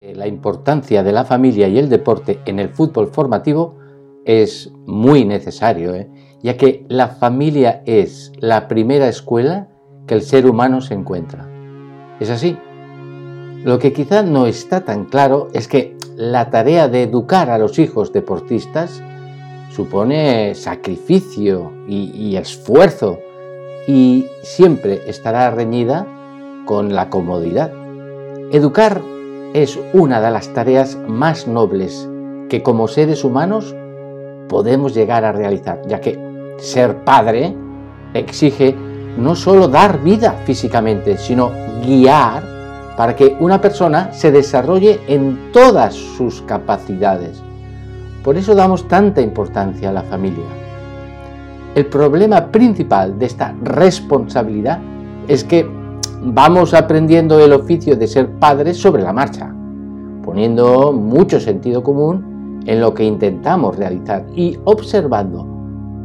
La importancia de la familia y el deporte en el fútbol formativo es muy necesario, ¿eh? ya que la familia es la primera escuela que el ser humano se encuentra. Es así. Lo que quizá no está tan claro es que la tarea de educar a los hijos deportistas supone sacrificio y, y esfuerzo y siempre estará reñida con la comodidad. Educar es una de las tareas más nobles que como seres humanos podemos llegar a realizar, ya que ser padre exige no solo dar vida físicamente, sino guiar para que una persona se desarrolle en todas sus capacidades. Por eso damos tanta importancia a la familia. El problema principal de esta responsabilidad es que vamos aprendiendo el oficio de ser padres sobre la marcha, poniendo mucho sentido común en lo que intentamos realizar y observando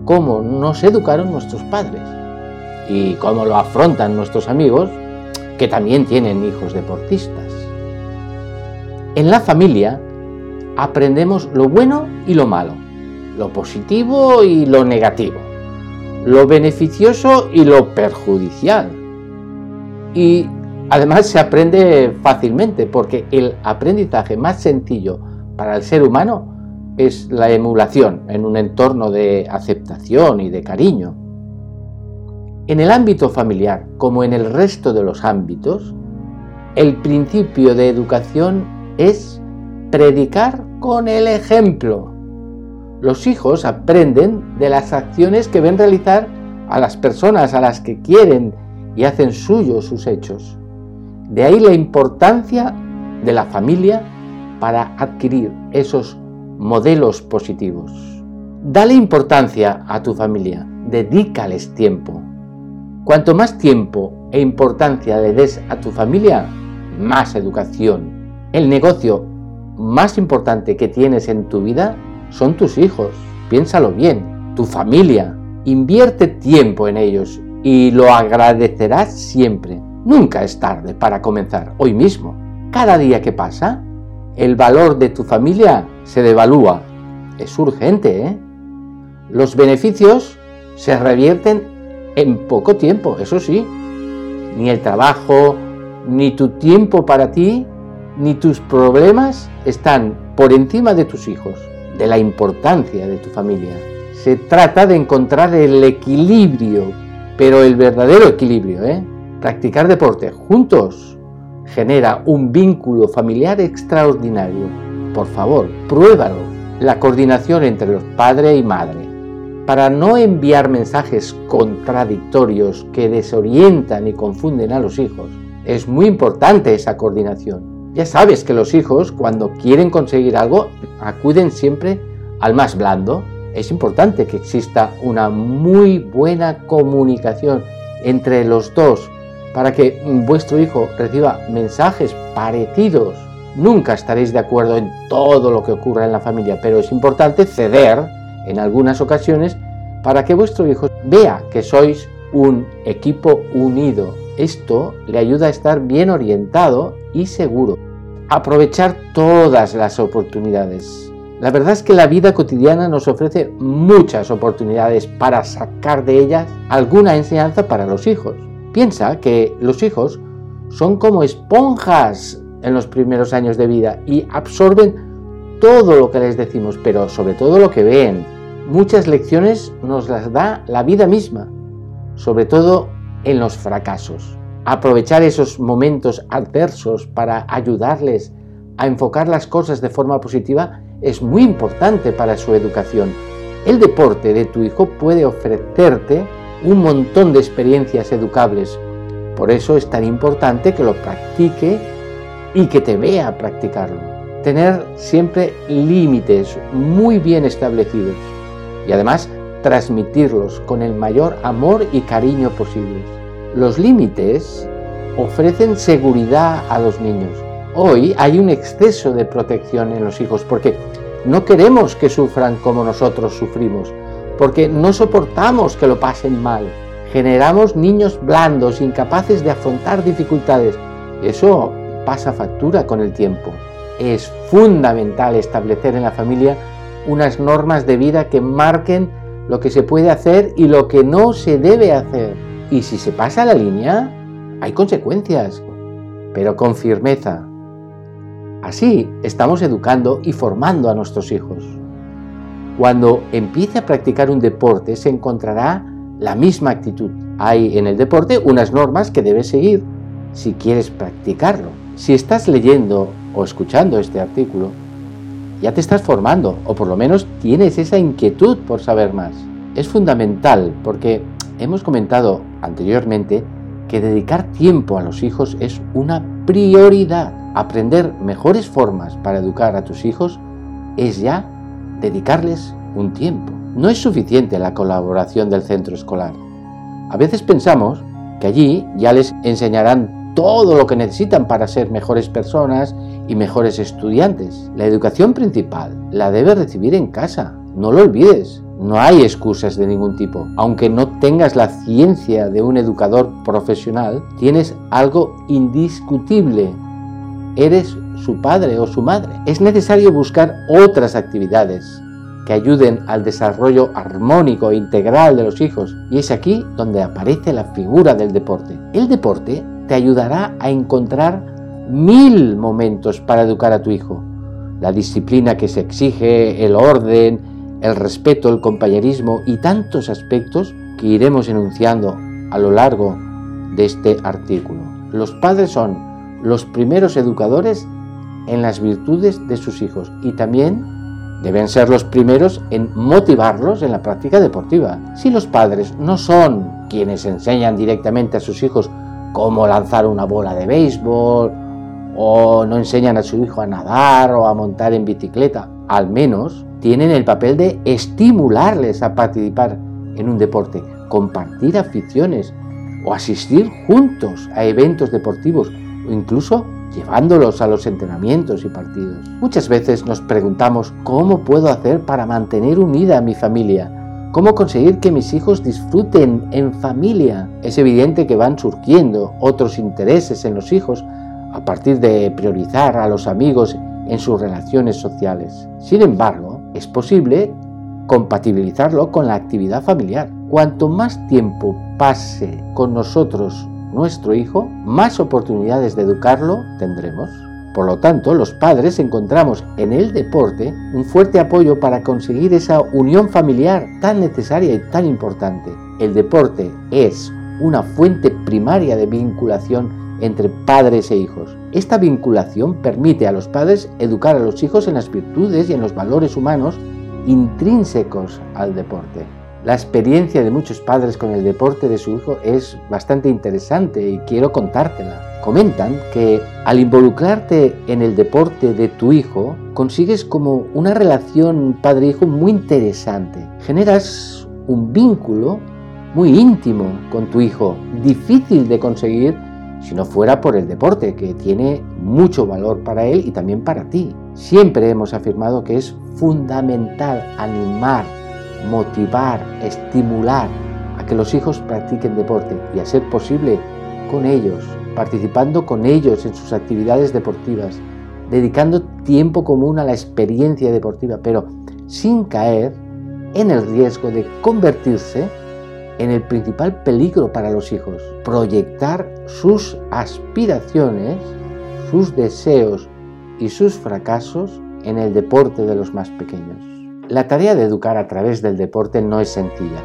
cómo nos educaron nuestros padres y cómo lo afrontan nuestros amigos que también tienen hijos deportistas. En la familia aprendemos lo bueno y lo malo, lo positivo y lo negativo, lo beneficioso y lo perjudicial y además se aprende fácilmente porque el aprendizaje más sencillo para el ser humano es la emulación en un entorno de aceptación y de cariño. En el ámbito familiar, como en el resto de los ámbitos, el principio de educación es predicar con el ejemplo. Los hijos aprenden de las acciones que ven realizar a las personas a las que quieren y hacen suyos sus hechos. De ahí la importancia de la familia para adquirir esos modelos positivos. Dale importancia a tu familia, dedícales tiempo. Cuanto más tiempo e importancia le des a tu familia, más educación. El negocio más importante que tienes en tu vida son tus hijos. Piénsalo bien, tu familia. Invierte tiempo en ellos y lo agradecerás siempre. Nunca es tarde para comenzar, hoy mismo. Cada día que pasa, el valor de tu familia se devalúa. Es urgente, ¿eh? Los beneficios se revierten en poco tiempo, eso sí. Ni el trabajo, ni tu tiempo para ti, ni tus problemas están por encima de tus hijos, de la importancia de tu familia. Se trata de encontrar el equilibrio pero el verdadero equilibrio, ¿eh? Practicar deporte juntos genera un vínculo familiar extraordinario. Por favor, pruébalo. La coordinación entre los padre y madre. Para no enviar mensajes contradictorios que desorientan y confunden a los hijos, es muy importante esa coordinación. Ya sabes que los hijos, cuando quieren conseguir algo, acuden siempre al más blando, es importante que exista una muy buena comunicación entre los dos para que vuestro hijo reciba mensajes parecidos. Nunca estaréis de acuerdo en todo lo que ocurra en la familia, pero es importante ceder en algunas ocasiones para que vuestro hijo vea que sois un equipo unido. Esto le ayuda a estar bien orientado y seguro. Aprovechar todas las oportunidades. La verdad es que la vida cotidiana nos ofrece muchas oportunidades para sacar de ellas alguna enseñanza para los hijos. Piensa que los hijos son como esponjas en los primeros años de vida y absorben todo lo que les decimos, pero sobre todo lo que ven. Muchas lecciones nos las da la vida misma, sobre todo en los fracasos. Aprovechar esos momentos adversos para ayudarles a enfocar las cosas de forma positiva es muy importante para su educación. El deporte de tu hijo puede ofrecerte un montón de experiencias educables. Por eso es tan importante que lo practique y que te vea practicarlo. Tener siempre límites muy bien establecidos y además transmitirlos con el mayor amor y cariño posibles. Los límites ofrecen seguridad a los niños hoy hay un exceso de protección en los hijos porque no queremos que sufran como nosotros sufrimos, porque no soportamos que lo pasen mal. Generamos niños blandos, incapaces de afrontar dificultades. Eso pasa factura con el tiempo. es fundamental establecer en la familia unas normas de vida que marquen lo que se puede hacer y lo que no se debe hacer. Y si se pasa la línea, hay consecuencias, pero con firmeza. Así estamos educando y formando a nuestros hijos. Cuando empiece a practicar un deporte se encontrará la misma actitud. Hay en el deporte unas normas que debes seguir si quieres practicarlo. Si estás leyendo o escuchando este artículo, ya te estás formando o por lo menos tienes esa inquietud por saber más. Es fundamental porque hemos comentado anteriormente que dedicar tiempo a los hijos es una prioridad. Aprender mejores formas para educar a tus hijos es ya dedicarles un tiempo. No es suficiente la colaboración del centro escolar. A veces pensamos que allí ya les enseñarán todo lo que necesitan para ser mejores personas y mejores estudiantes. La educación principal la debes recibir en casa, no lo olvides. No hay excusas de ningún tipo. Aunque no tengas la ciencia de un educador profesional, tienes algo indiscutible. Eres su padre o su madre. Es necesario buscar otras actividades que ayuden al desarrollo armónico e integral de los hijos. Y es aquí donde aparece la figura del deporte. El deporte te ayudará a encontrar mil momentos para educar a tu hijo. La disciplina que se exige, el orden, el respeto, el compañerismo y tantos aspectos que iremos enunciando a lo largo de este artículo. Los padres son los primeros educadores en las virtudes de sus hijos y también deben ser los primeros en motivarlos en la práctica deportiva. Si los padres no son quienes enseñan directamente a sus hijos cómo lanzar una bola de béisbol o no enseñan a su hijo a nadar o a montar en bicicleta, al menos tienen el papel de estimularles a participar en un deporte, compartir aficiones o asistir juntos a eventos deportivos o incluso llevándolos a los entrenamientos y partidos. Muchas veces nos preguntamos cómo puedo hacer para mantener unida a mi familia, cómo conseguir que mis hijos disfruten en familia. Es evidente que van surgiendo otros intereses en los hijos a partir de priorizar a los amigos en sus relaciones sociales. Sin embargo, es posible compatibilizarlo con la actividad familiar. Cuanto más tiempo pase con nosotros nuestro hijo, más oportunidades de educarlo tendremos. Por lo tanto, los padres encontramos en el deporte un fuerte apoyo para conseguir esa unión familiar tan necesaria y tan importante. El deporte es una fuente primaria de vinculación entre padres e hijos. Esta vinculación permite a los padres educar a los hijos en las virtudes y en los valores humanos intrínsecos al deporte. La experiencia de muchos padres con el deporte de su hijo es bastante interesante y quiero contártela. Comentan que al involucrarte en el deporte de tu hijo, consigues como una relación padre-hijo muy interesante. Generas un vínculo muy íntimo con tu hijo, difícil de conseguir si no fuera por el deporte, que tiene mucho valor para él y también para ti. Siempre hemos afirmado que es fundamental animar, motivar, estimular a que los hijos practiquen deporte y a ser posible con ellos, participando con ellos en sus actividades deportivas, dedicando tiempo común a la experiencia deportiva, pero sin caer en el riesgo de convertirse en el principal peligro para los hijos, proyectar sus aspiraciones, sus deseos y sus fracasos en el deporte de los más pequeños. La tarea de educar a través del deporte no es sencilla.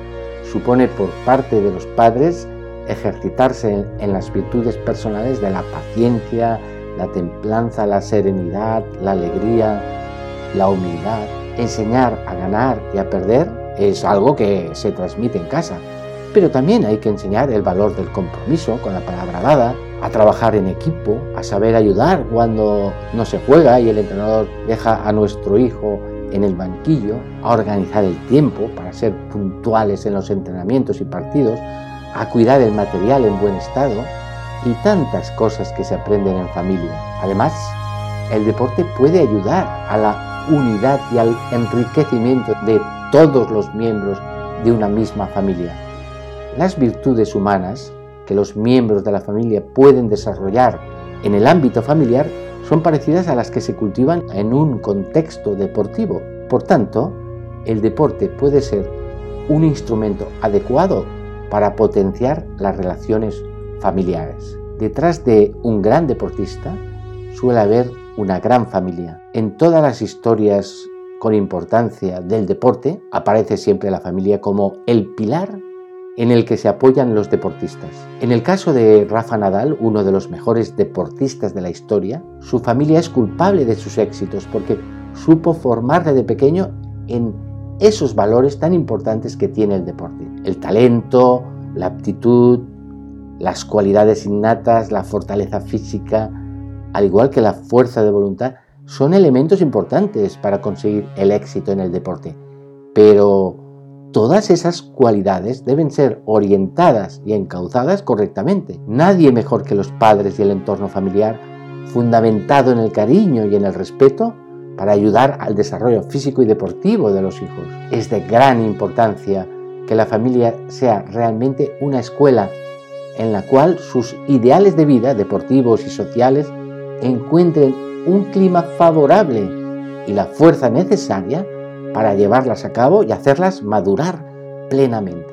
Supone por parte de los padres ejercitarse en las virtudes personales de la paciencia, la templanza, la serenidad, la alegría, la humildad. Enseñar a ganar y a perder es algo que se transmite en casa, pero también hay que enseñar el valor del compromiso con la palabra dada, a trabajar en equipo, a saber ayudar cuando no se juega y el entrenador deja a nuestro hijo en el banquillo, a organizar el tiempo para ser puntuales en los entrenamientos y partidos, a cuidar el material en buen estado y tantas cosas que se aprenden en familia. Además, el deporte puede ayudar a la unidad y al enriquecimiento de todos los miembros de una misma familia. Las virtudes humanas que los miembros de la familia pueden desarrollar en el ámbito familiar son parecidas a las que se cultivan en un contexto deportivo. Por tanto, el deporte puede ser un instrumento adecuado para potenciar las relaciones familiares. Detrás de un gran deportista suele haber una gran familia. En todas las historias con importancia del deporte aparece siempre la familia como el pilar en el que se apoyan los deportistas. En el caso de Rafa Nadal, uno de los mejores deportistas de la historia, su familia es culpable de sus éxitos porque supo formarle de pequeño en esos valores tan importantes que tiene el deporte. El talento, la aptitud, las cualidades innatas, la fortaleza física, al igual que la fuerza de voluntad, son elementos importantes para conseguir el éxito en el deporte. Pero todas esas cualidades deben ser orientadas y encauzadas correctamente. Nadie mejor que los padres y el entorno familiar, fundamentado en el cariño y en el respeto, para ayudar al desarrollo físico y deportivo de los hijos. Es de gran importancia que la familia sea realmente una escuela en la cual sus ideales de vida, deportivos y sociales, encuentren un clima favorable y la fuerza necesaria para llevarlas a cabo y hacerlas madurar plenamente.